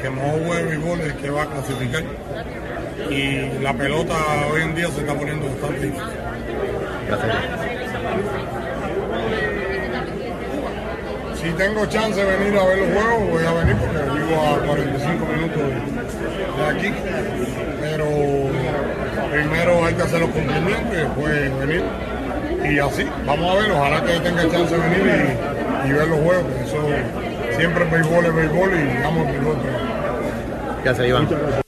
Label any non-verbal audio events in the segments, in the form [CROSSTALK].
que no el béisbol es que va a clasificar. Y la pelota hoy en día se está poniendo bastante difícil. Si tengo chance de venir a ver los juegos, voy a venir porque vivo a 45 minutos de aquí. Pero primero hay que hacer los cumplimientos y después venir. Y así, vamos a ver, ojalá que tenga chance de venir y, ver los juegos. Eso siempre béisbol, es béisbol y vamos al béisbol. Gracias, Iván.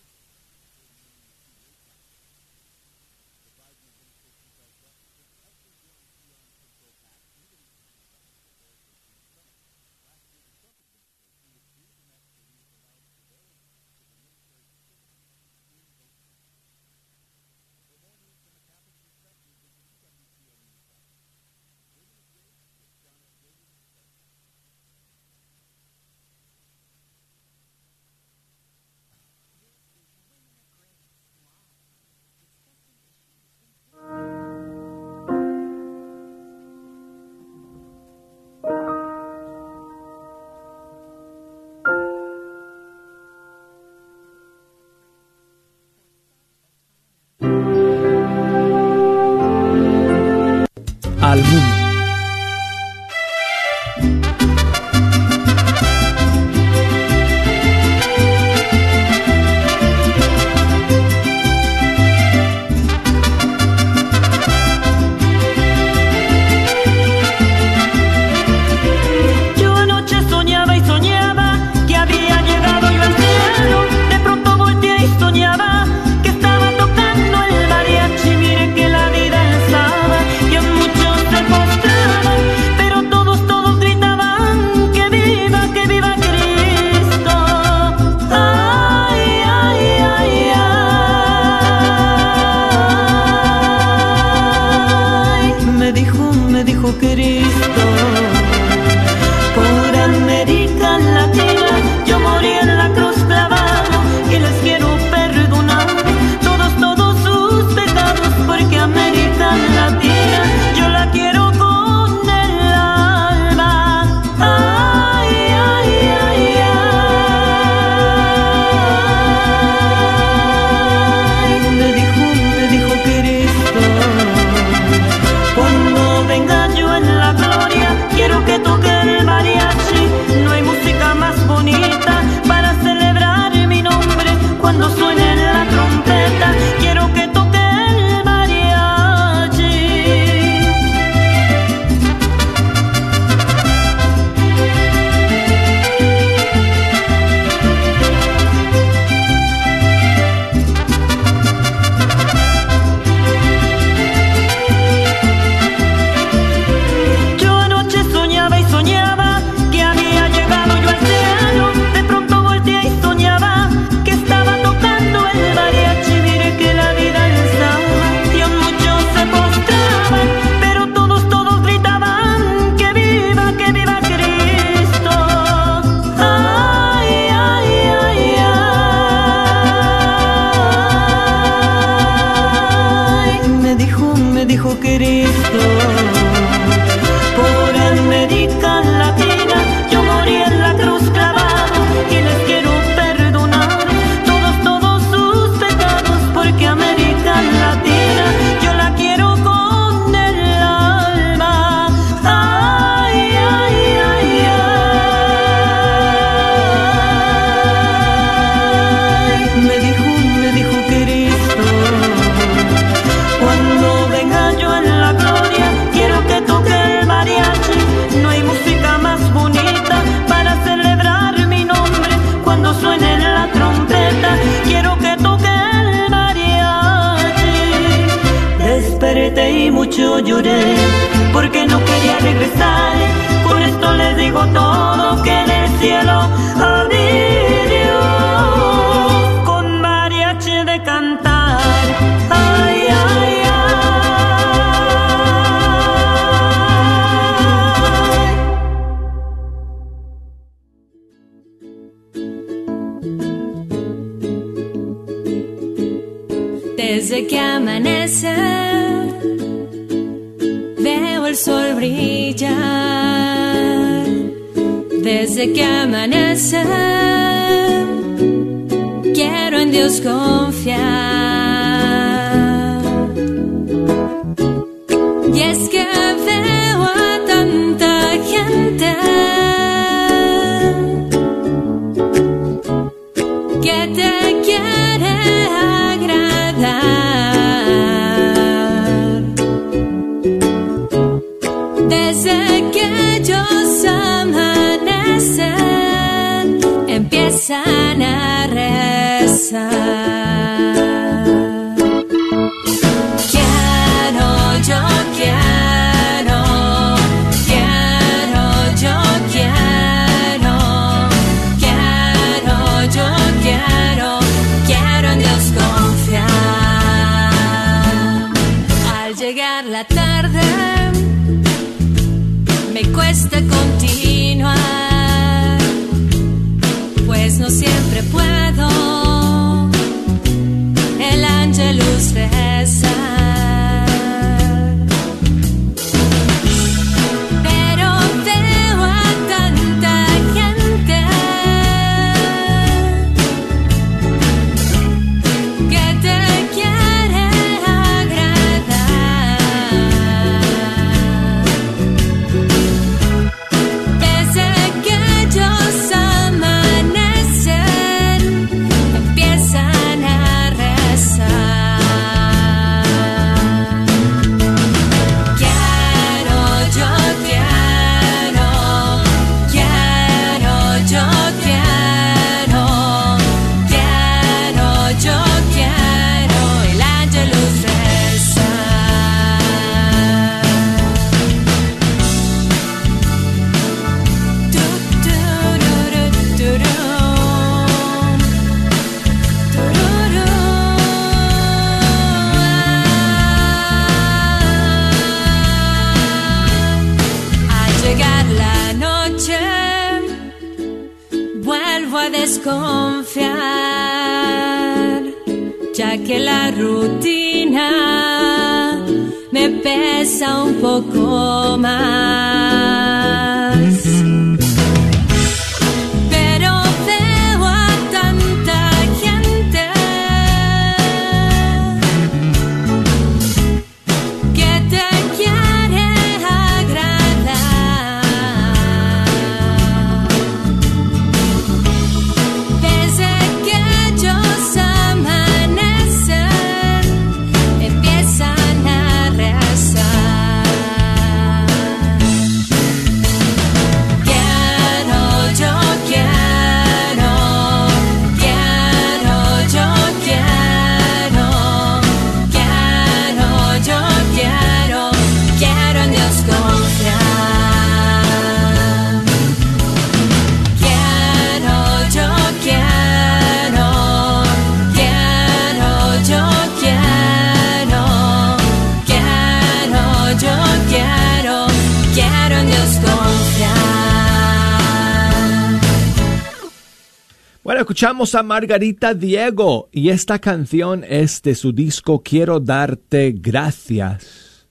A Margarita Diego y esta canción es de su disco Quiero darte gracias.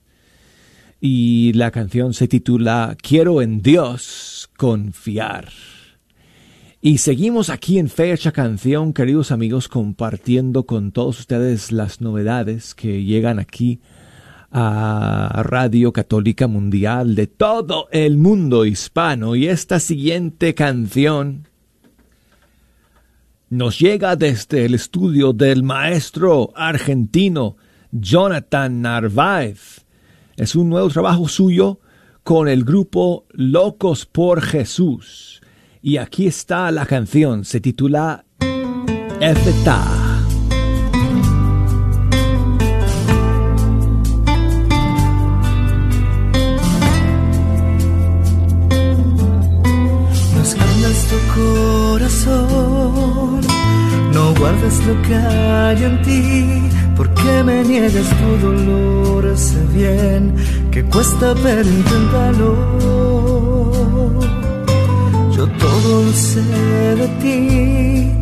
Y la canción se titula Quiero en Dios confiar. Y seguimos aquí en Fecha Canción, queridos amigos, compartiendo con todos ustedes las novedades que llegan aquí a Radio Católica Mundial de todo el mundo hispano. Y esta siguiente canción nos llega desde el estudio del maestro argentino Jonathan Narváez. Es un nuevo trabajo suyo con el grupo Locos por Jesús. Y aquí está la canción, se titula Efetá. No guardes lo que hay en ti, porque me niegas tu dolor, sé bien que cuesta, pero inténtalo. Yo todo lo sé de ti,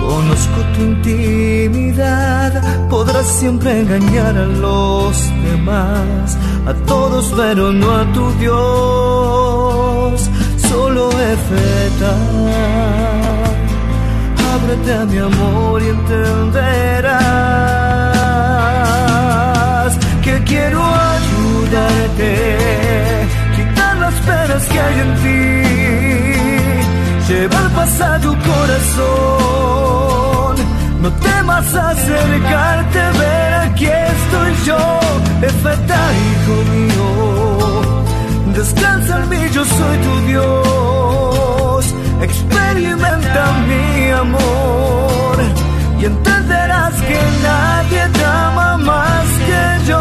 conozco tu intimidad, podrás siempre engañar a los demás, a todos, pero no a tu Dios solo efeta. Ábrete a mi amor y entenderás que quiero ayudarte, quitar las penas que hay en ti, llevar paz a tu corazón. No temas acercarte, ver aquí estoy yo, efecta hijo mío. Descansa en mí, yo soy tu Dios. Experimenta mi amor y entenderás que nadie te ama más que yo.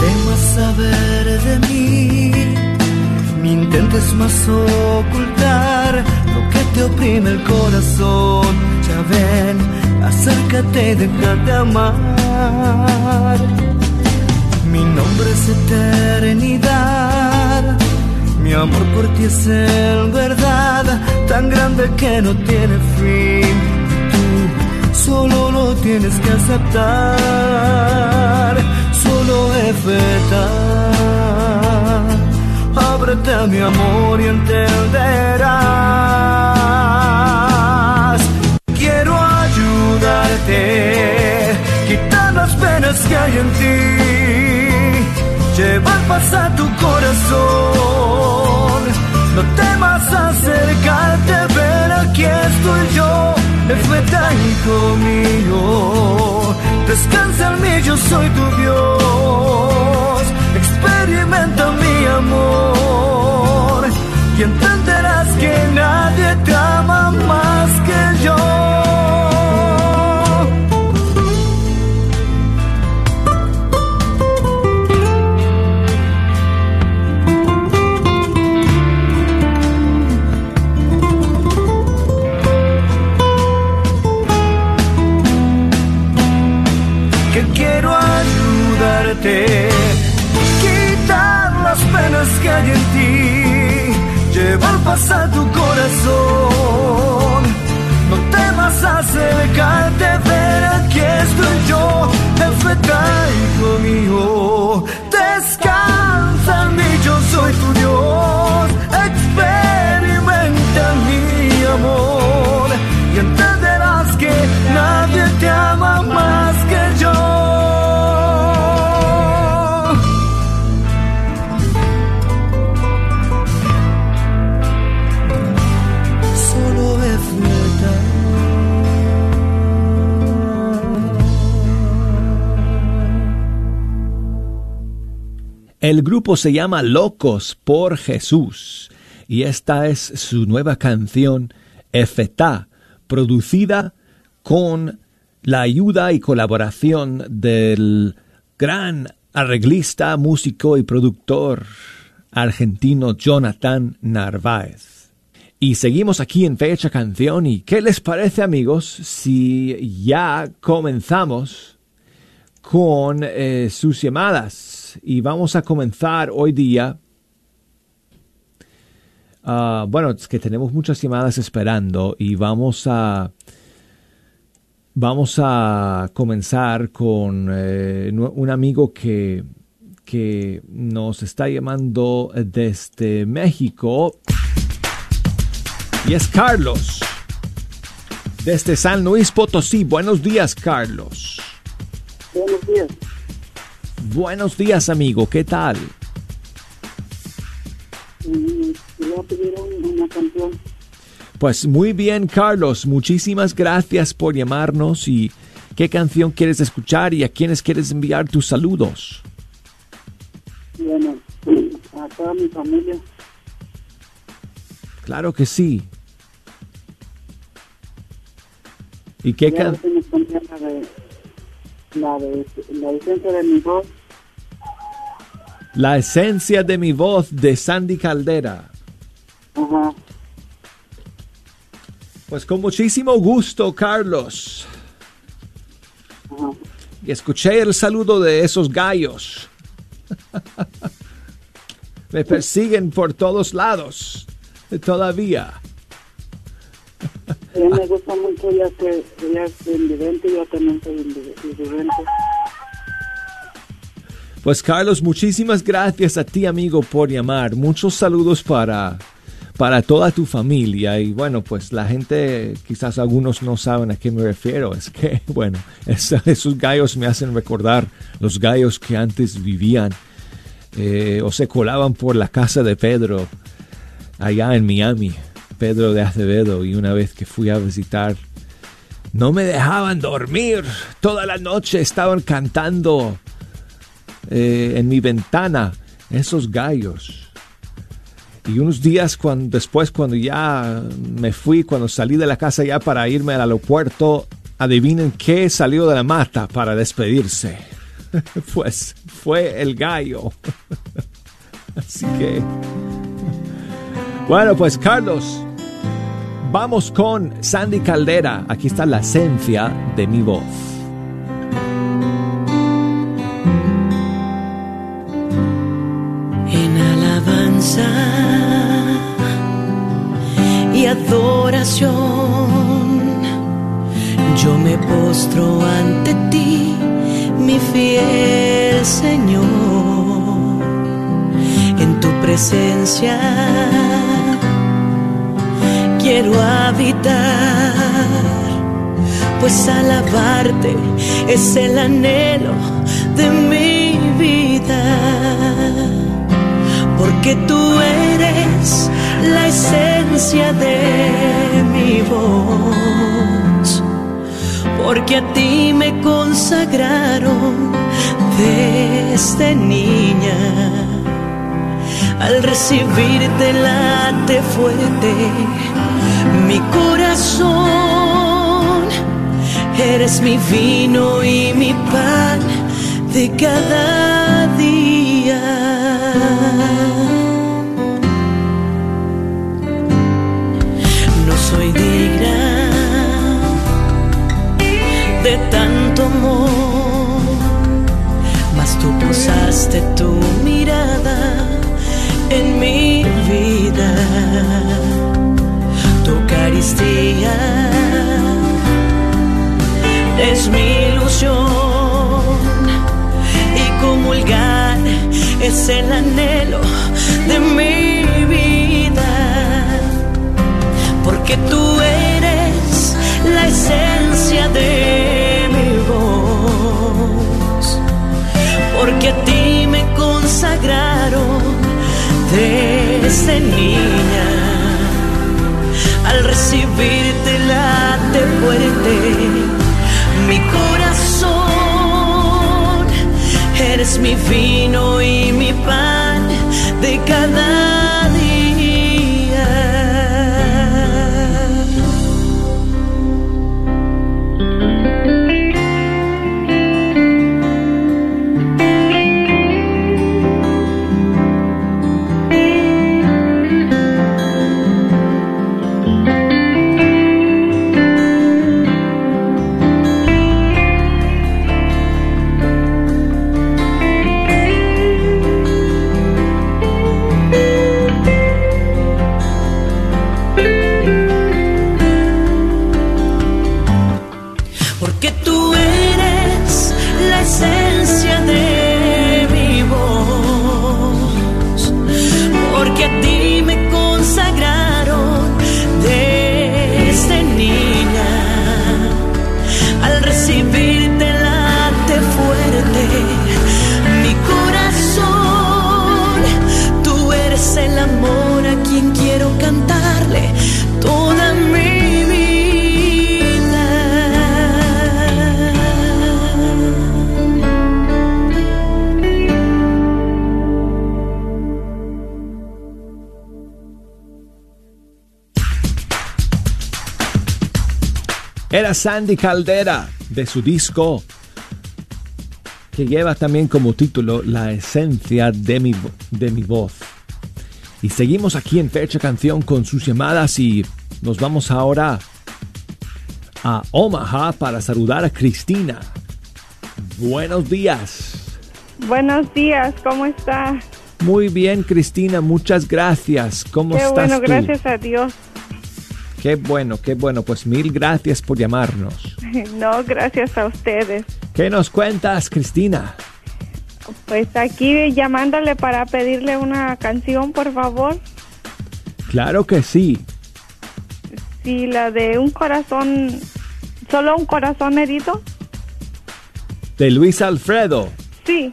temas saber de mí, ni intentes más ocultar oprime el corazón. Ya ven, acércate y déjate amar. Mi nombre es eternidad, mi amor por ti es en verdad, tan grande que no tiene fin. Tú solo lo tienes que aceptar, solo efecta. Ábrete a mi amor y entenderás. Quiero ayudarte, quitar las penas que hay en ti, llevar paz a tu corazón. No temas acercarte, ver aquí estoy yo, efecta hijo mío. Descansa en mí, yo soy tu Dios. Mi amor. Y entenderás que nadie te ama más ti, llevar paz a tu corazón. No temas acercarte, ver aquí estoy yo, efecta hijo mío. El grupo se llama Locos por Jesús y esta es su nueva canción Efetá, producida con la ayuda y colaboración del gran arreglista, músico y productor argentino Jonathan Narváez. Y seguimos aquí en Fecha Canción y ¿qué les parece amigos si ya comenzamos con eh, sus llamadas y vamos a comenzar hoy día. ah, bueno, es que tenemos muchas llamadas esperando y vamos a vamos a comenzar con eh, un amigo que que nos está llamando desde México y es Carlos desde San Luis Potosí. Buenos días, Carlos. Buenos días. Buenos días, amigo. ¿Qué tal? Mm, una canción. Pues muy bien, Carlos. Muchísimas gracias por llamarnos y qué canción quieres escuchar y a quiénes quieres enviar tus saludos. Bueno, a toda mi familia. Claro que sí. ¿Y qué Ya can se me ponía la de la de la licencia de mi voz. La esencia de mi voz de Sandy Caldera. Pues con muchísimo gusto, Carlos. Y escuché el saludo de esos gallos. [LAUGHS] Me persiguen por todos lados. Todavía. Me gusta mucho ya que ella es invidente yo también soy invi- invidente. Pues Carlos, muchísimas gracias a ti amigo por llamar. Muchos saludos para, para toda tu familia. Y bueno, pues la gente, quizás algunos no saben a qué me refiero. Es que, [LAUGHS] bueno, es- esos gallos me hacen recordar los gallos que antes vivían eh, o se colaban por la casa de Pedro allá en Miami. Pedro de Acevedo. Y una vez que fui a visitar no me dejaban dormir. Toda la noche estaban cantando eh, en mi ventana esos gallos. Y unos días cuando, después, cuando ya me fui, cuando salí de la casa ya para irme al aeropuerto, adivinen qué salió de la mata para despedirse. [LAUGHS] pues fue el gallo. [LAUGHS] Así que... Bueno, pues Carlos, vamos con Sandy Caldera. Aquí está la esencia de mi voz. Y adoración. Yo me postro ante ti, mi fiel Señor, en tu presencia quiero habitar, pues alabarte es el anhelo de mi porque tú eres la esencia de mi voz, porque a ti me consagraron desde niña. Al recibirte late fuerte mi corazón, eres mi vino y mi pan de cada día. Posaste tu mirada en mi vida, tu Eucaristía es mi ilusión y comulgar es el anhelo de mi vida, porque tú eres la esencia de porque a ti me consagraron desde niña, al recibirte late fuerte mi corazón, eres mi vino y mi pan de cada la esencia Era Sandy Caldera de su disco que lleva también como título La esencia de mi, de mi voz. Y seguimos aquí en Fecha Canción con sus llamadas y nos vamos ahora a Omaha para saludar a Cristina. Buenos días. Buenos días, ¿cómo está? Muy bien, Cristina, muchas gracias. ¿Cómo Qué estás bueno, tú? gracias a Dios. Qué bueno, qué bueno. Pues mil gracias por llamarnos. [LAUGHS] No, gracias a ustedes. ¿Qué nos cuentas, Cristina? Pues aquí llamándole para pedirle una canción, por favor. Claro que sí. Sí, la de un corazón, solo un corazón herido. De Luis Alfredo. Sí,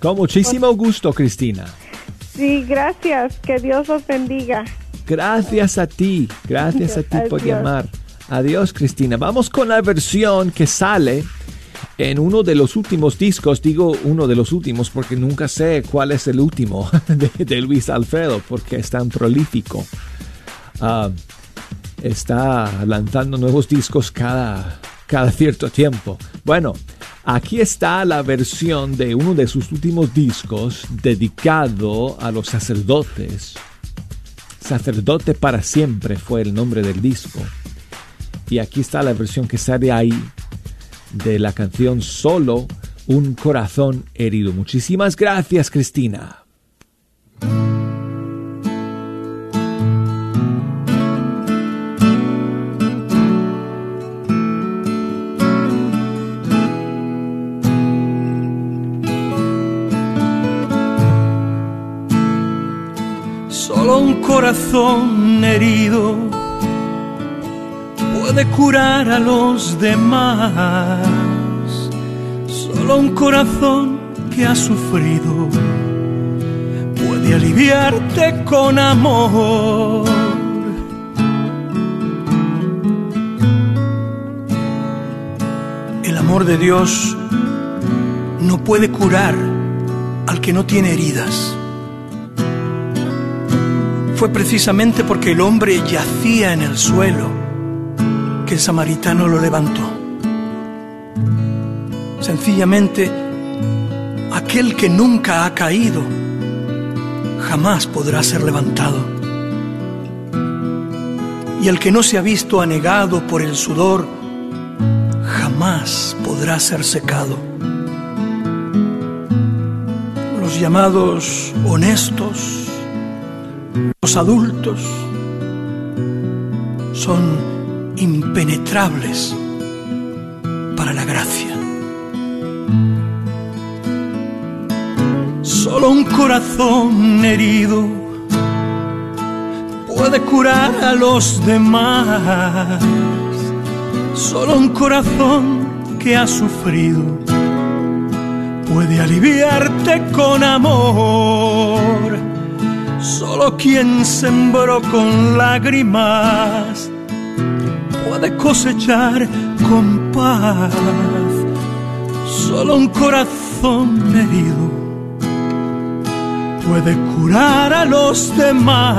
Con muchísimo gusto, Cristina. sí, gracias. Que Dios os bendiga. Gracias a ti, gracias a ti por llamar. Adiós, Cristina. Vamos con la versión que sale en uno de los últimos discos. Digo uno de los últimos porque nunca sé cuál es el último [LAUGHS] de, de Luis Alfredo porque es tan prolífico. Ah, está lanzando nuevos discos cada, cada cierto tiempo. Bueno, aquí está la versión de uno de sus últimos discos dedicado a los sacerdotes. Sacerdote para siempre fue el nombre del disco. Y aquí está la versión que sale ahí de la canción Solo un corazón herido. Muchísimas gracias, Cristina. Corazón herido puede curar a los demás. Solo un corazón que ha sufrido puede aliviarte con amor. El amor de Dios no puede curar al que no tiene heridas fue precisamente porque el hombre yacía en el suelo que el samaritano lo levantó. Sencillamente, aquel que nunca ha caído jamás podrá ser levantado. Y el que no se ha visto anegado por el sudor jamás podrá ser secado. Los llamados honestos los adultos son impenetrables para la gracia. Solo un corazón herido puede curar a los demás. Solo un corazón que ha sufrido puede aliviarte con amor. Solo quien sembró con lágrimas puede cosechar con paz. Solo un corazón herido puede curar a los demás.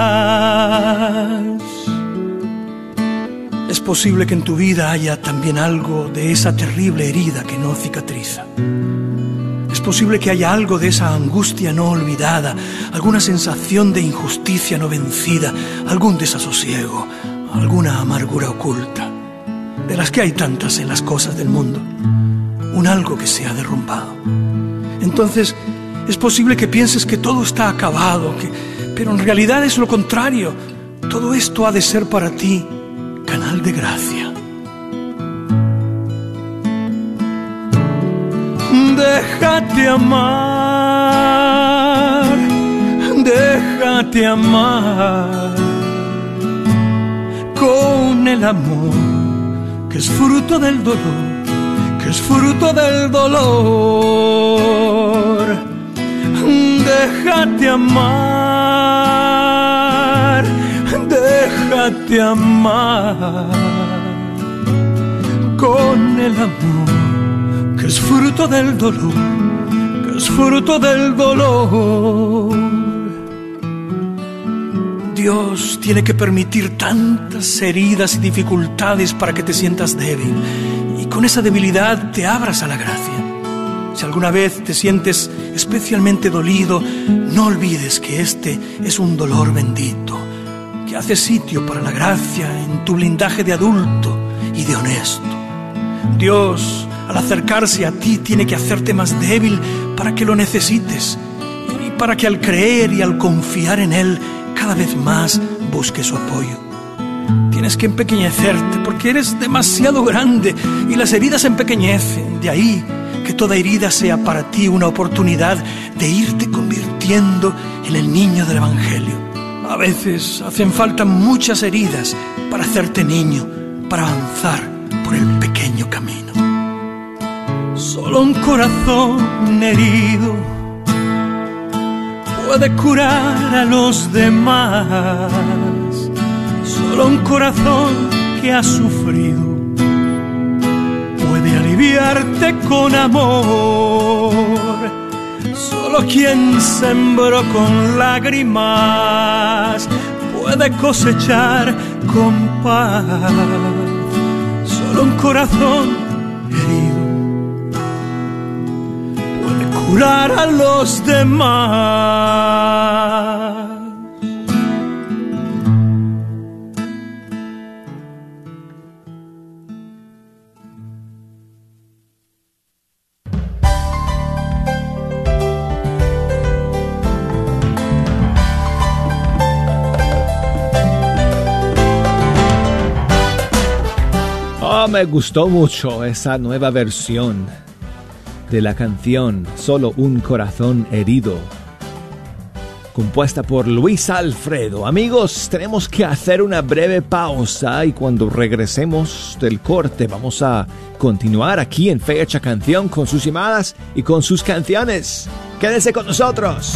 Es posible que en tu vida haya también algo de esa terrible herida que no cicatriza. Posible que haya algo de esa angustia no olvidada, alguna sensación de injusticia no vencida, algún desasosiego, alguna amargura oculta, de las que hay tantas en las cosas del mundo, un algo que se ha derrumbado. Entonces, es posible que pienses que todo está acabado, que, pero en realidad es lo contrario. Todo esto ha de ser para ti canal de gracia. Déjate amar, déjate amar con el amor que es fruto del dolor, que es fruto del dolor. Déjate amar, déjate amar con el amor es fruto del dolor, que es fruto del dolor. Dios tiene que permitir tantas heridas y dificultades para que te sientas débil y con esa debilidad te abras a la gracia. Si alguna vez te sientes especialmente dolido, no olvides que este es un dolor bendito, que hace sitio para la gracia en tu blindaje de adulto y de honesto. Dios, al acercarse a ti, tiene que hacerte más débil para que lo necesites y para que al creer y al confiar en Él cada vez más busque su apoyo. tienes que empequeñecerte porque eres demasiado grande y las heridas empequeñecen. De ahí que toda herida sea para ti una oportunidad de irte convirtiendo en el niño del Evangelio. A veces hacen falta muchas heridas para hacerte niño, para avanzar por el pequeño camino. Solo un corazón herido puede curar a los demás. Solo un corazón que ha sufrido puede aliviarte con amor. Solo quien sembró con lágrimas puede cosechar con paz. Solo un corazón herido a los demás. Oh, me gustó mucho esa nueva versión de la canción Solo un corazón herido, compuesta por Luis Alfredo. Amigos, tenemos que hacer una breve pausa y cuando regresemos del corte vamos a continuar aquí en Fecha Canción con sus llamadas y con sus canciones. Quédense con nosotros.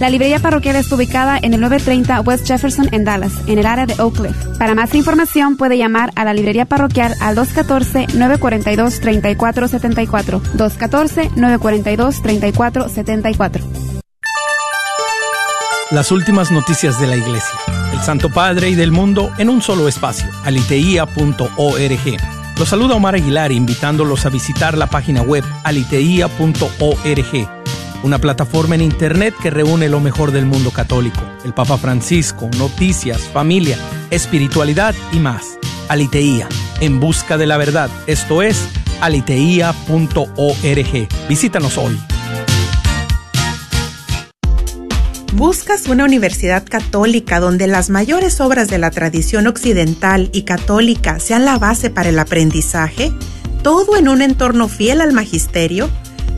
La librería parroquial está ubicada en el 930 West Jefferson en Dallas, en el área de Oak Cliff. Para más información puede llamar a la librería parroquial al 214-942-3474. 214-942-3474. Las últimas noticias de la Iglesia, el Santo Padre y del mundo en un solo espacio, aliteia.org. Los saluda Omar Aguilar invitándolos a visitar la página web aliteia.org, una plataforma en Internet que reúne lo mejor del mundo católico, el Papa Francisco, noticias, familia, espiritualidad y más. Aliteía, en busca de la verdad, esto es aliteia.org. Visítanos hoy. ¿Buscas una universidad católica donde las mayores obras de la tradición occidental y católica sean la base para el aprendizaje? ¿Todo en un entorno fiel al magisterio?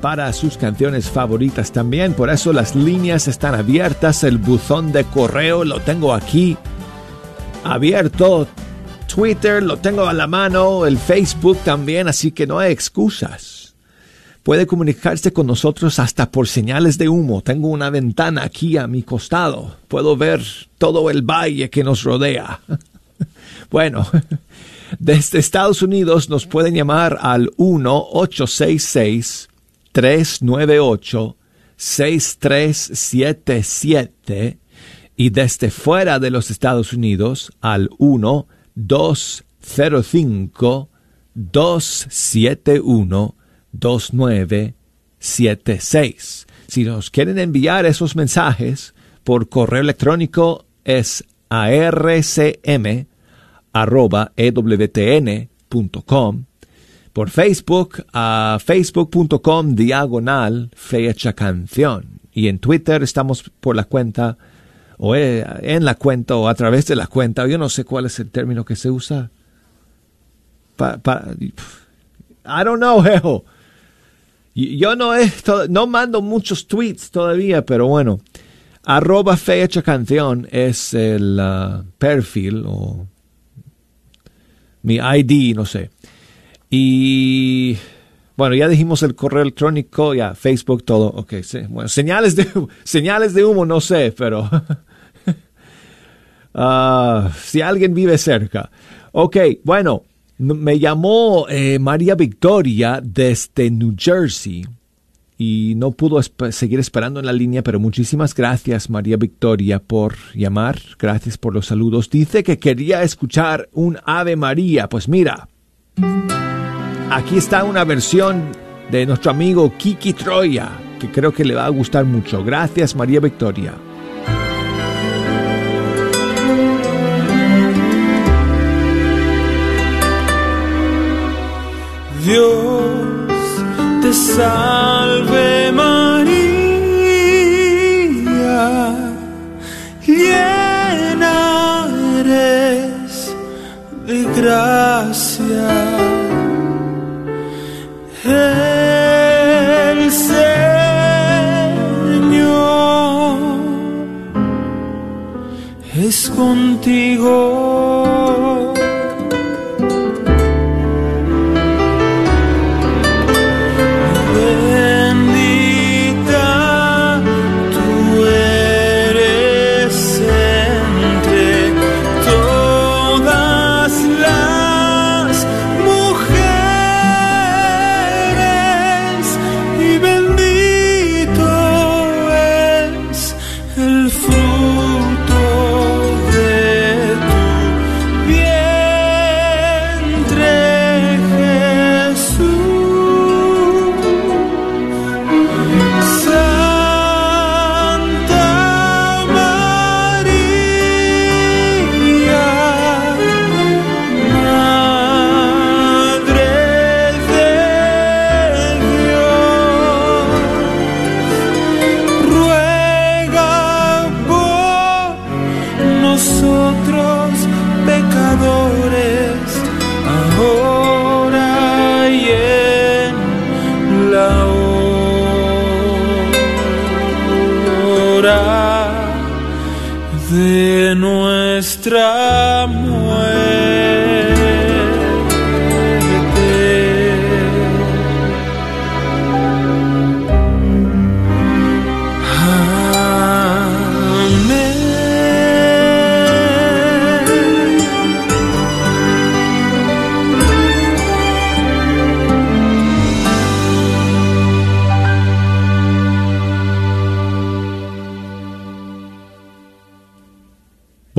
para sus canciones favoritas también. Por eso las líneas están abiertas. El buzón de correo lo tengo aquí abierto. Twitter lo tengo a la mano. El Facebook también. Así que no hay excusas. Puede comunicarse con nosotros hasta por señales de humo. Tengo una ventana aquí a mi costado. Puedo ver todo el valle que nos rodea. [LAUGHS] bueno. [LAUGHS] Desde Estados Unidos nos pueden llamar al 1-866-398-6377 y desde fuera de los Estados Unidos al 1-205-271-2976. Si nos quieren enviar esos mensajes por correo electrónico es a rcm arroba ewtn.com, por Facebook a facebook.com diagonal fecha canción. Y en Twitter estamos por la cuenta, o en la cuenta, o a través de la cuenta, yo no sé cuál es el término que se usa. I don't know, jejo. Yo no, he, no mando muchos tweets todavía, pero bueno. Arroba fecha canción es el uh, perfil o mi ID, no sé. Y bueno, ya dijimos el correo electrónico, ya Facebook, todo. Ok, sí. bueno, señales de, [LAUGHS] señales de humo, no sé, pero uh, [LAUGHS] si alguien vive cerca. Ok, bueno, me llamó eh, María Victoria desde New Jersey y no pudo seguir esperando en la línea, pero muchísimas gracias María Victoria por llamar, gracias por los saludos. Dice que quería escuchar un Ave María, pues mira, aquí está una versión de nuestro amigo Kiki Troya, que creo que le va a gustar mucho. Gracias María Victoria. Dios te salve María, gracia. El Señor es contigo.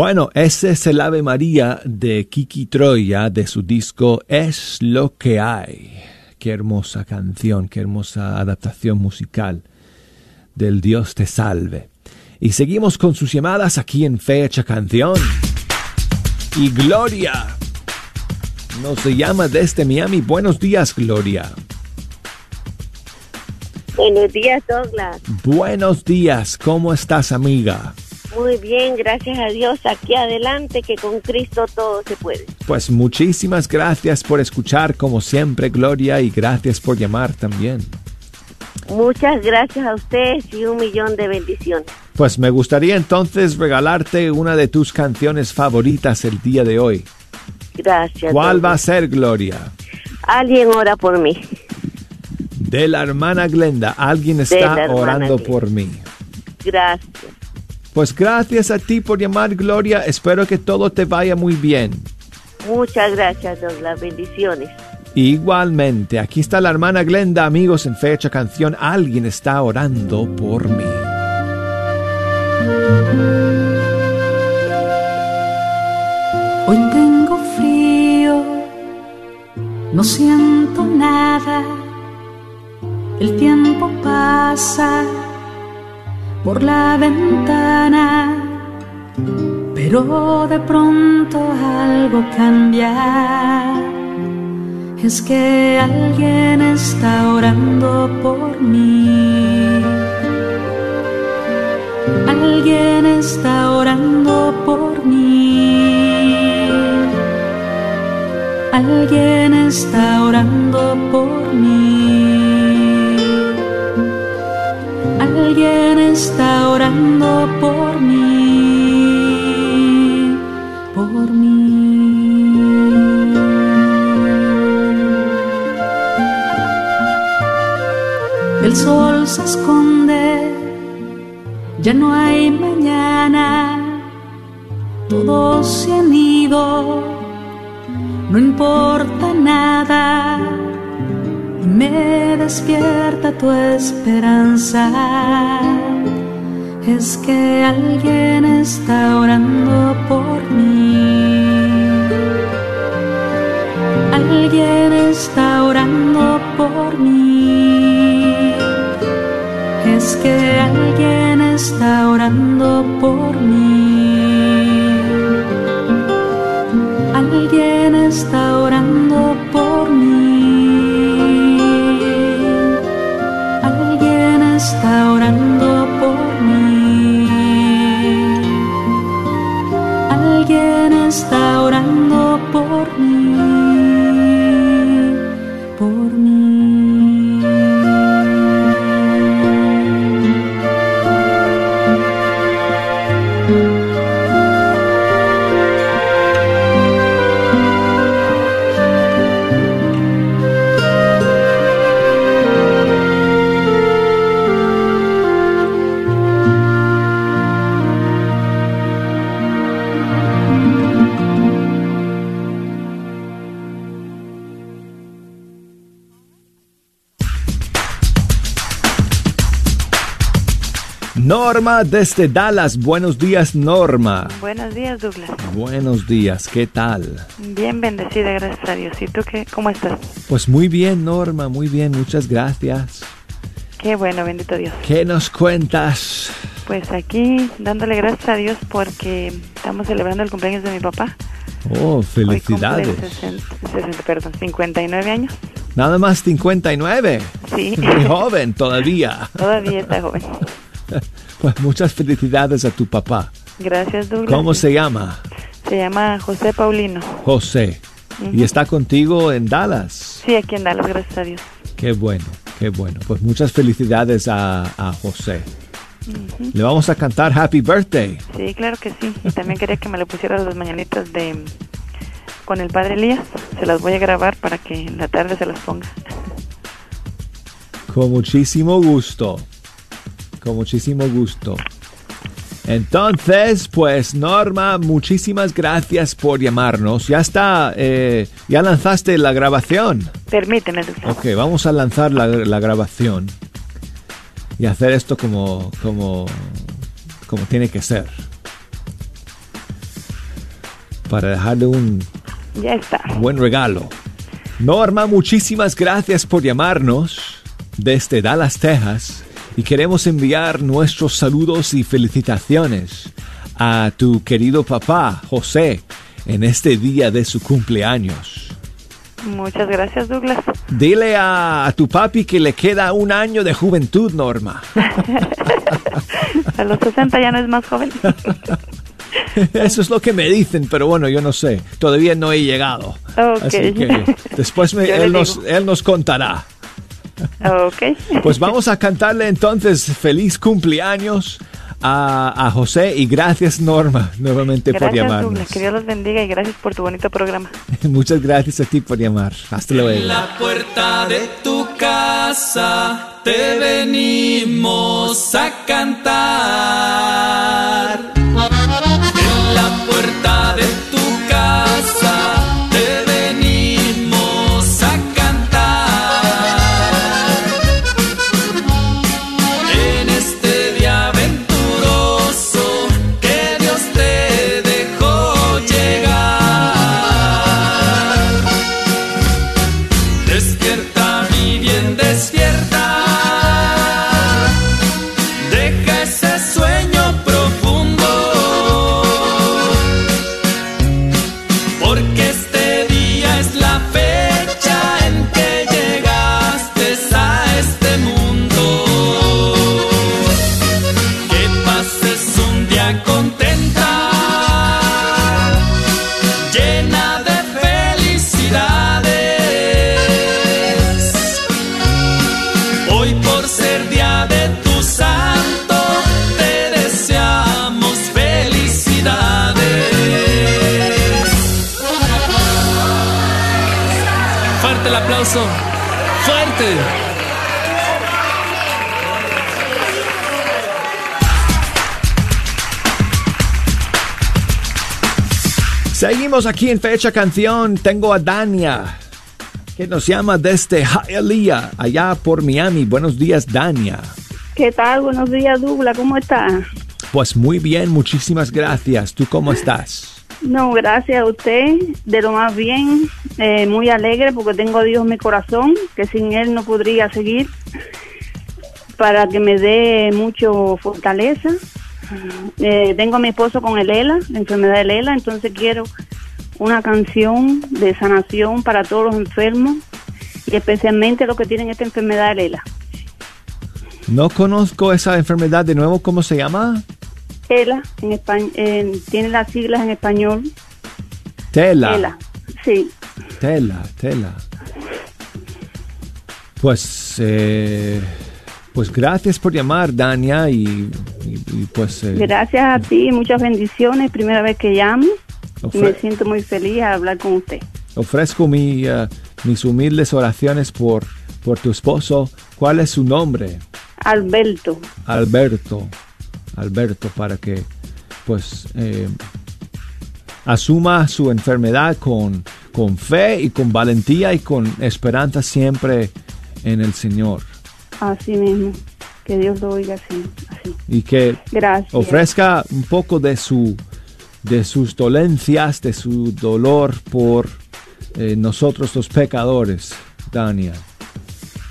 Bueno, ese es el Ave María de Kiki Troya de su disco Es lo que hay. Qué hermosa canción, qué hermosa adaptación musical del Dios te salve. Y seguimos con sus llamadas aquí en Fecha Canción. Y Gloria nos llama desde Miami. Buenos días, Gloria. Buenos días, Douglas. Buenos días, ¿cómo estás, amiga? Muy bien, gracias a Dios. Aquí adelante, que con Cristo todo se puede. Pues muchísimas gracias por escuchar como siempre, Gloria, y gracias por llamar también. Muchas gracias a ustedes y un millón de bendiciones. Pues me gustaría entonces regalarte una de tus canciones favoritas el día de hoy. Gracias. ¿Cuál va a ser, Gloria? Alguien ora por mí. De la hermana Glenda. Alguien está orando Glenda. por mí. Gracias. Pues gracias a ti por llamar, Gloria. Espero que todo te vaya muy bien. Muchas gracias, Douglas. Bendiciones. Igualmente, aquí está la hermana Glenda, amigos, en fecha canción. Alguien está orando por mí. Hoy tengo frío, no siento nada. El tiempo pasa por la ventana, pero de pronto algo cambia. Es que alguien está orando por mí. Alguien está orando por mí. Alguien está orando por mí. Alguien está orando por mí. Por mí. El sol se esconde, ya no hay mañana, todos se han ido, no importa nada, me despierta tu esperanza. Es que alguien está orando por mí. Alguien está orando por mí. Es que alguien está orando por mí. Alguien está orando Norma desde Dallas. Buenos días, Norma. Buenos días, Douglas. Buenos días, ¿qué tal? Bien bendecida, gracias a Dios. ¿Y tú qué? ¿Cómo estás? Pues muy bien, Norma, muy bien, muchas gracias. Qué bueno, bendito Dios. ¿Qué nos cuentas? Pues aquí dándole gracias a Dios porque estamos celebrando el cumpleaños de mi papá. Oh, Hoy cumple felicidades. 60, 60, perdón, 59 años. Nada más 59. Sí. [LAUGHS] Muy joven todavía. Todavía está joven. [LAUGHS] [LAUGHS] Pues muchas felicidades a tu papá. Gracias, Douglas. ¿Cómo se llama? Se llama José Paulino. José. Y está contigo en Dallas. Sí, aquí en Dallas, gracias a Dios. Qué bueno, qué bueno. Pues muchas felicidades a, a José. Le vamos a cantar Happy Birthday. Sí, claro que sí. Y también quería que me le pusieras las mañanitas de con el padre Elías. Se las voy a grabar para que en la tarde se las ponga. Con muchísimo gusto. Con muchísimo gusto. Entonces, pues Norma, muchísimas gracias por llamarnos. Ya está, eh, ya lanzaste la grabación. Permíteme, Douglas. Ok, vamos a lanzar la, la grabación y hacer esto como, como, como tiene que ser. Para dejarle un Ya está. buen regalo. Norma, muchísimas gracias por llamarnos desde Dallas, Texas. Y queremos enviar nuestros saludos y felicitaciones a tu querido papá, José, en este día de su cumpleaños. Muchas gracias, Douglas. Dile a, a tu papi que le queda un año de juventud, Norma. [LAUGHS] A los 60 ya no es más joven. [LAUGHS] Eso es lo que me dicen, pero bueno, yo no sé. Todavía no he llegado. Ok. Así que [LAUGHS] después me- él, nos, él nos contará. Ok. Pues vamos a cantarle entonces feliz cumpleaños a, a José y gracias Norma nuevamente por Gracias, llamarnos. Douglas. Que Dios los bendiga y gracias por tu bonito programa. [LAUGHS] Muchas gracias a ti por llamar. Hasta luego. En la puerta de tu casa te venimos a cantar. Seguimos aquí en Fecha Canción. Tengo a Dania, que nos llama desde Hialeah, allá por Miami. Buenos días, Dania. ¿Qué tal? Buenos días, Douglas. ¿Cómo estás? Pues muy bien, muchísimas gracias. ¿Tú cómo estás? No, gracias a usted, de lo más bien, eh, muy alegre porque tengo a Dios en mi corazón, que sin Él no podría seguir, para que me dé mucho fortaleza. Eh, tengo a mi esposo con el ELA, la enfermedad del ELA, entonces quiero una canción de sanación para todos los enfermos y especialmente los que tienen esta enfermedad del ELA. No conozco esa enfermedad de nuevo, ¿cómo se llama? ELA, en españ- en- tiene las siglas en español. Tela. ELA, sí. Tela, tela. Pues, eh, pues gracias por llamar, Dania, y, y- y pues eh, Gracias a ti, muchas bendiciones. Primera vez que llamo Ofre- me siento muy feliz al hablar con usted. ofrezco mi, eh, mis humildes oraciones por, por tu esposo. ¿Cuál es su nombre? Alberto, Alberto. Alberto, para que pues eh, asuma su enfermedad con, con fe y con valentía y con esperanza siempre en el Señor. así mismo. Que Dios lo oiga así. así. y que Gracias. ofrezca un poco de su de sus dolencias, de su dolor por eh, nosotros los pecadores, Dania.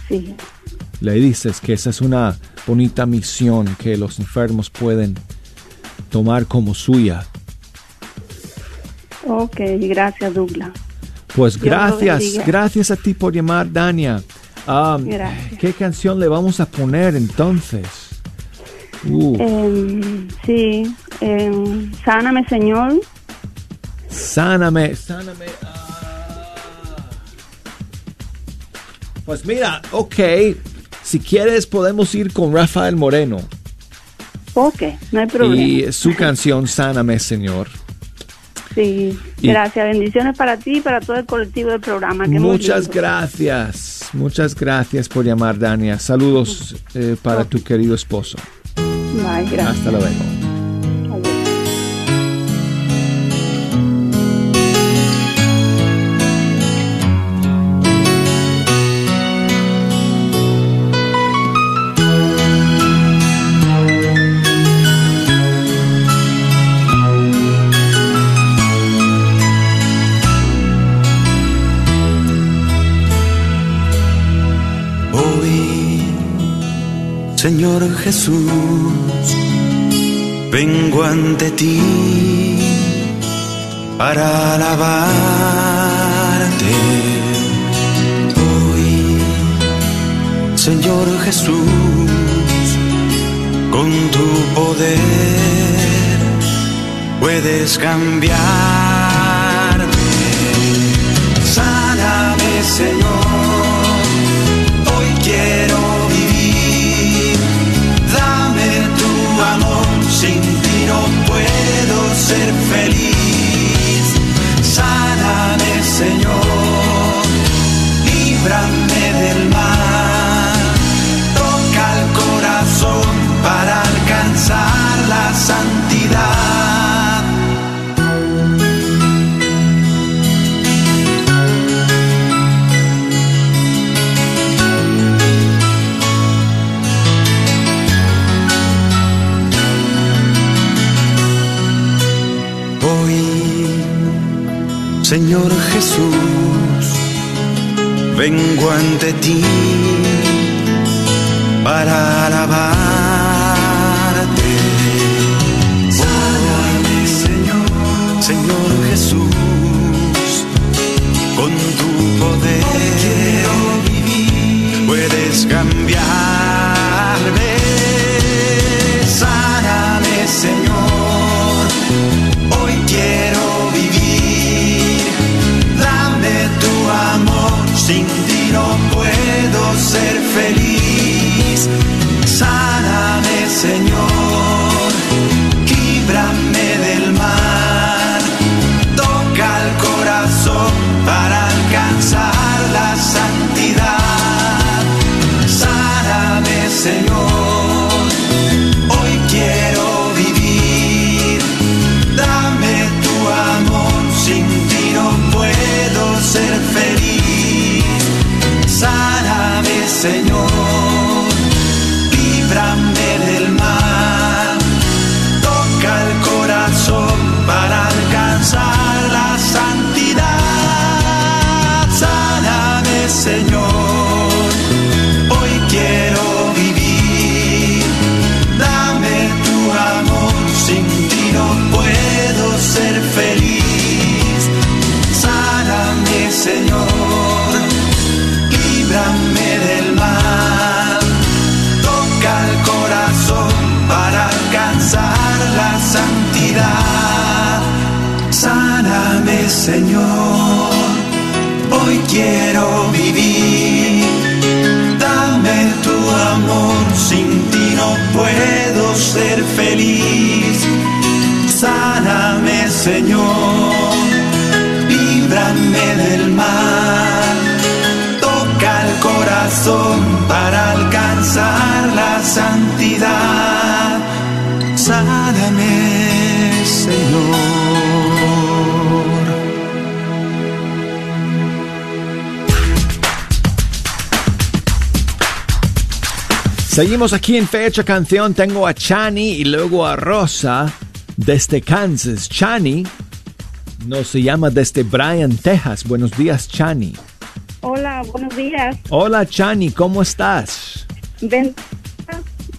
Sí, Le dices que esa es una bonita misión que los enfermos pueden tomar como suya. ok, gracias Douglas. Pues Dios gracias, gracias a ti por llamar, Dania. Um, Gracias. ¿Qué canción le vamos a poner entonces? Uh, Em, sí, em, sáname Señor. Sáname, sáname. ah. Pues mira, ok. Si quieres, podemos ir con Rafael Moreno. Ok, no hay problema. Y su canción [LAUGHS] Sáname, Señor. Sí, Y- gracias. Bendiciones para ti y para todo el colectivo del programa. Muchas gracias. Muchas gracias por llamar, Dania. Saludos eh, para tu querido esposo. Gracias. Hasta luego. Hoy, Señor Jesús, vengo ante ti para alabarte. Hoy, Señor Jesús, con tu poder puedes cambiarme. Sáname, Señor. Señor Jesús, vengo ante ti para alabarte. Señor, líbrame del mal. Toca el corazón para alcanzar la santidad. Sáname, Señor. Seguimos aquí en Fecha Canción. Tengo a Chani y luego a Rosa desde Kansas. Chani nos llama desde Bryan, Texas. Buenos días, Chani. Hola, buenos días. Hola, Chani, ¿cómo estás? Ven,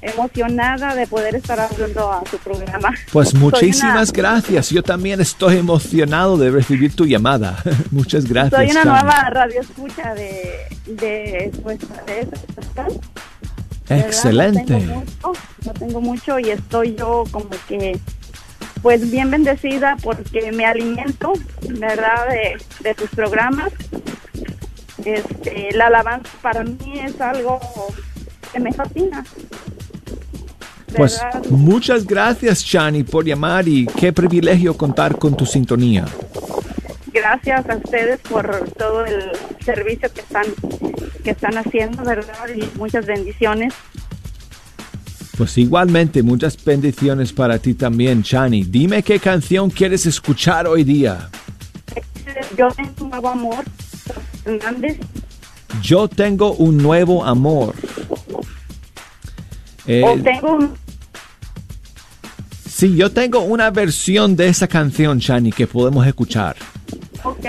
emocionada de poder estar hablando a su programa. Pues [LAUGHS] muchísimas una- gracias. Yo también estoy emocionado de recibir tu llamada. [LAUGHS] Muchas gracias. Soy una Chani. nueva radio escucha de, de, pues, de Excelente. No tengo, mucho, no tengo mucho y estoy yo como que pues bien bendecida porque me alimento, ¿verdad? De, de tus programas. Este, la alabanza para mí es algo que me fascina. Pues ¿verdad? muchas gracias, Chani, por llamar y qué privilegio contar con tu sintonía. Gracias a ustedes por todo el servicio que están que están haciendo, ¿verdad? Y muchas bendiciones. Pues igualmente, muchas bendiciones para ti también, Chani. Dime qué canción quieres escuchar hoy día. Yo tengo un nuevo amor, Hernández. Yo tengo un nuevo amor. Eh, O tengo un sí, yo tengo una versión de esa canción, Chani, que podemos escuchar. ok,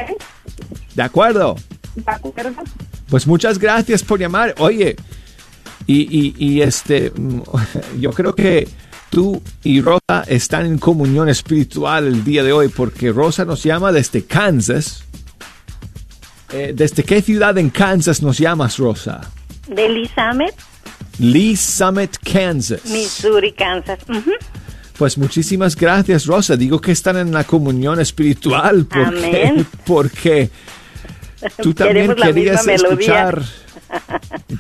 ¿De acuerdo? ¿de acuerdo? Pues muchas gracias por llamar. Oye, y, y- y, este, mm, [LAUGHS] yo creo que tú y Rosa están en comunión espiritual el día de hoy porque Rosa nos llama desde Kansas. Eh, ¿Desde qué ciudad en Kansas nos llamas, Rosa? De Lee Summit, Lee Summit, Kansas. Missouri, Kansas. Pues muchísimas gracias, Rosa. Digo que están en la comunión espiritual porque, Amén. [LAUGHS] porque tú [LAUGHS] también querías melodía.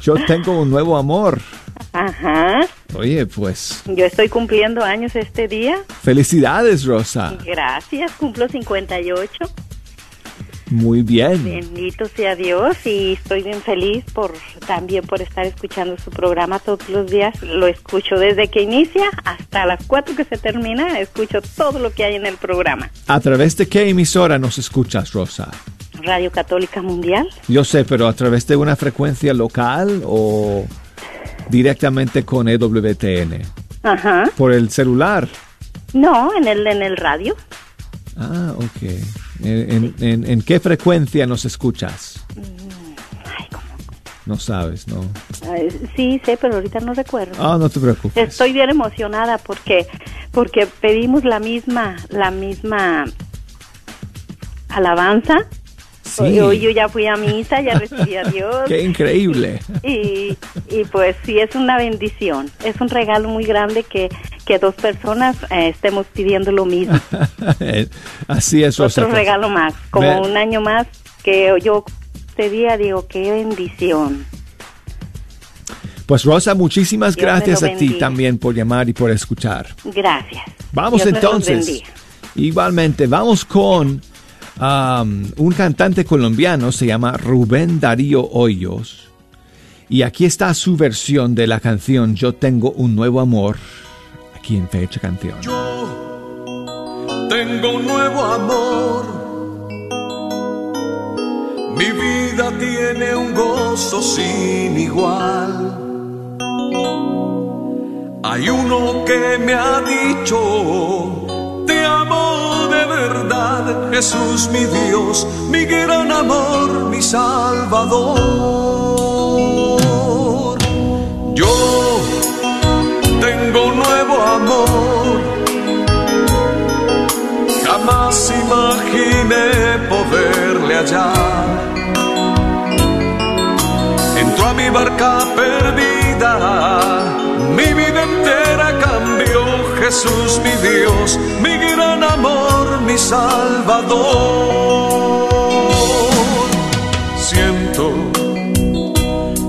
Yo tengo un nuevo amor. Ajá. Oye, pues Yo estoy cumpliendo años este día. felicidades, Rosa. Gracias, cumplo 58. Muy bien. Bendito sea Dios y estoy bien feliz por también por estar escuchando su programa todos los días. Lo escucho desde que inicia hasta las 4 que se termina. Escucho todo lo que hay en el programa. ¿A través de qué emisora nos escuchas, Rosa? Radio Católica Mundial. Yo sé, pero a través de una frecuencia local o directamente con EWTN. Ajá. Por el celular. No, en el en el radio. Ah, ok. ¿En, en- en- en qué frecuencia nos escuchas? No sabes, ¿no? Ay, sí, sé, pero ahorita no recuerdo. Ah, no te preocupes. Estoy bien emocionada porque porque pedimos la misma la misma alabanza. Sí. Hoy yo ya fui a misa, ya recibí a Dios. [LAUGHS] Qué increíble. Y, y pues sí, es una bendición. Es un regalo muy grande que, que dos personas eh, estemos pidiendo lo mismo. [LAUGHS] Así es. Otro regalo más, como Me- un año más que yo este día digo, qué bendición. Pues Rosa, muchísimas Dios gracias a ti también por llamar y por escuchar. Gracias. Vamos Dios entonces. Igualmente, vamos con un cantante colombiano, se llama Rubén Darío Hoyos. Y aquí está su versión de la canción Yo tengo un nuevo amor, aquí en Fecha Canción. Tengo un nuevo amor. Mi vida tiene un gozo sin igual. Hay uno que me ha dicho, te amo de verdad, Jesús mi Dios, mi gran amor, mi Salvador. Yo tengo nuevo amor. Jamás imaginé poderle hallar. Entró a mi barca perdida, Jesús, mi Dios, mi gran amor, mi Salvador. Siento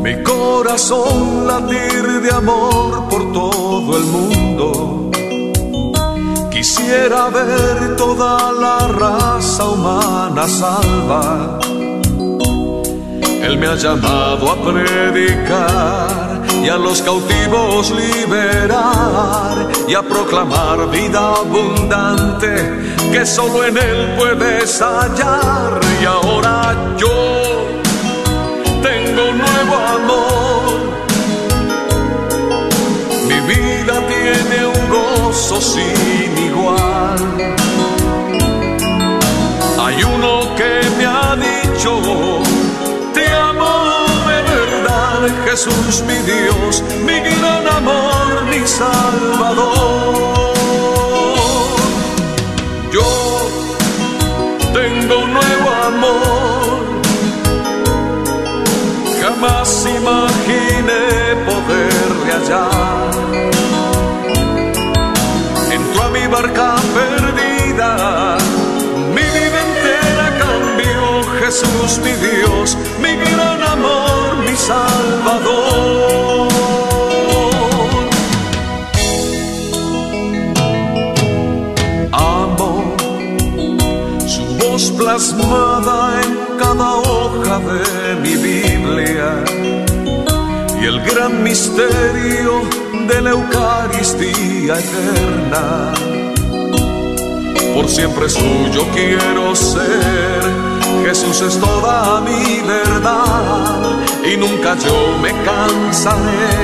mi corazón latir de amor por todo el mundo. Quisiera ver toda la raza humana salva. Él me ha llamado a predicar y a los cautivos liberar y a proclamar vida abundante que solo en Él puedes hallar. Y ahora yo tengo un nuevo amor. Mi vida tiene un gozo sin igual. Hay uno que me ha dicho, te amo Jesús mi Dios, mi gran amor, mi Salvador. Yo tengo un nuevo amor, jamás imaginé poderle hallar. Entró a mi barca perdida, mi vida entera cambió. Jesús, mi Dios, mi gran Salvador. Amo su voz plasmada en cada hoja de mi Biblia y el gran misterio de la Eucaristía eterna. Por siempre suyo quiero ser, Jesús es toda mi verdad y nunca yo me cansaré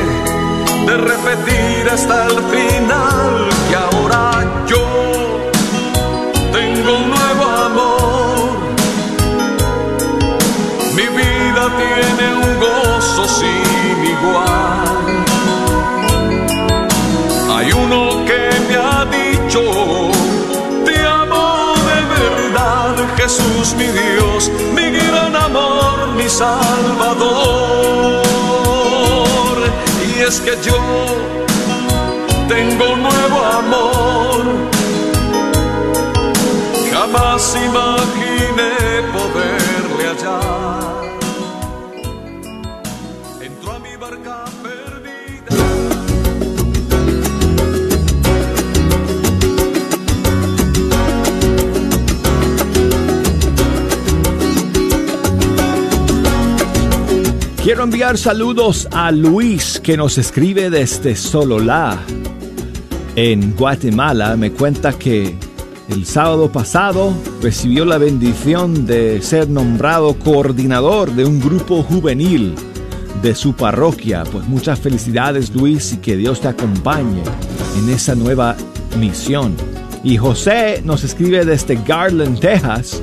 de repetir hasta el final que ahora yo tengo un nuevo amor. Mi vida tiene un gozo sin igual. Jesús mi Dios, mi gran amor, mi Salvador. Y es que yo tengo un nuevo amor, jamás imaginé poderle hallar. Quiero enviar saludos a Luis que nos escribe desde Sololá, en Guatemala. Me cuenta que el sábado pasado recibió la bendición de ser nombrado coordinador de un grupo juvenil de su parroquia. Pues muchas felicidades Luis y que Dios te acompañe en esa nueva misión. Y José nos escribe desde Garland, Texas.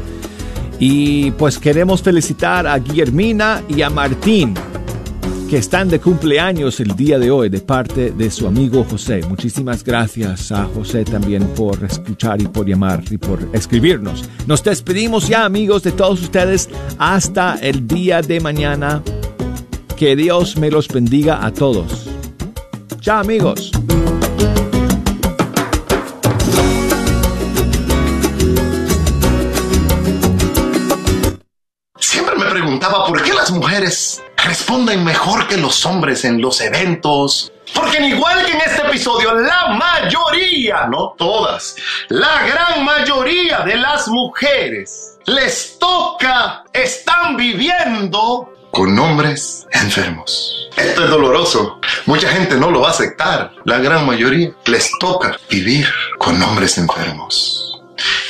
Y pues queremos felicitar a Guillermina y a Martín, que están de cumpleaños el día de hoy de parte de su amigo José. Muchísimas gracias a José también por escuchar y por llamar y por escribirnos. Nos despedimos ya amigos de todos ustedes hasta el día de mañana. Que Dios me los bendiga a todos. Chao amigos. Preguntaba por qué las mujeres responden mejor que los hombres en los eventos. Porque al igual que en este episodio, la mayoría, no todas, la gran mayoría de las mujeres les toca, están viviendo con hombres enfermos. Esto es doloroso. Mucha gente no lo va a aceptar. La gran mayoría les toca vivir con hombres enfermos.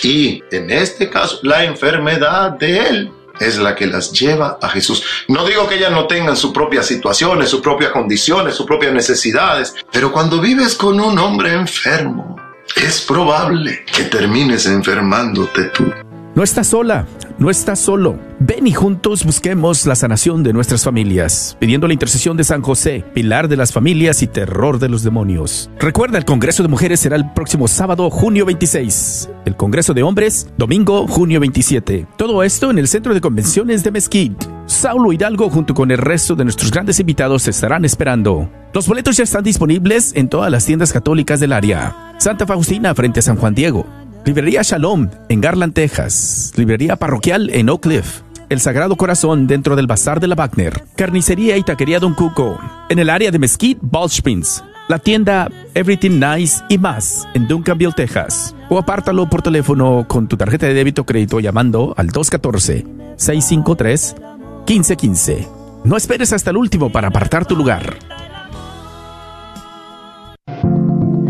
Y en este caso, la enfermedad de él es la que las lleva a Jesús. No digo que ellas no tengan sus propias situaciones, sus propias condiciones, sus propias necesidades, pero cuando vives con un hombre enfermo, es probable que termines enfermándote tú. No estás sola, no estás solo. Ven y juntos busquemos la sanación de nuestras familias, pidiendo la intercesión de San José, pilar de las familias y terror de los demonios. Recuerda, el Congreso de Mujeres será el próximo sábado, junio 26. El Congreso de Hombres, domingo, junio 27. Todo esto en el Centro de Convenciones de Mesquite. Saulo Hidalgo junto con el resto de nuestros grandes invitados estarán esperando. Los boletos ya están disponibles en todas las tiendas católicas del área. Santa Faustina frente a San Juan Diego. Librería Shalom en Garland, Texas. Librería Parroquial en Oak Cliff. El Sagrado Corazón dentro del Bazar de la Wagner. Carnicería y Taquería Don Cuco. En el área de Mesquite, Ball Springs. La tienda Everything Nice y más en Duncanville, Texas. O apártalo por teléfono con tu tarjeta de débito o crédito llamando al 214-653-1515. No esperes hasta el último para apartar tu lugar.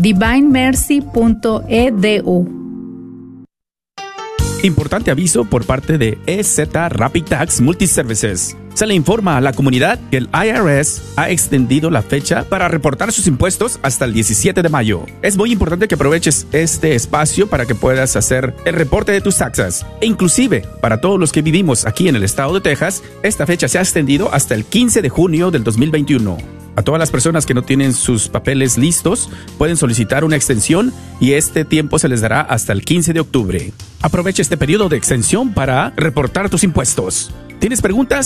divinemercy.edu. Importante aviso por parte de EZ Rapid Tax Multiservices. Se le informa a la comunidad que el IRS ha extendido la fecha para reportar sus impuestos hasta el 17 de mayo. Es muy importante que aproveches este espacio para que puedas hacer el reporte de tus taxas. E inclusive, para todos los que vivimos aquí en el estado de Texas, esta fecha se ha extendido hasta el 15 de junio del 2021. A todas las personas que no tienen sus papeles listos pueden solicitar una extensión y este tiempo se les dará hasta el 15 de octubre. Aprovecha este periodo de extensión para reportar tus impuestos. ¿Tienes preguntas?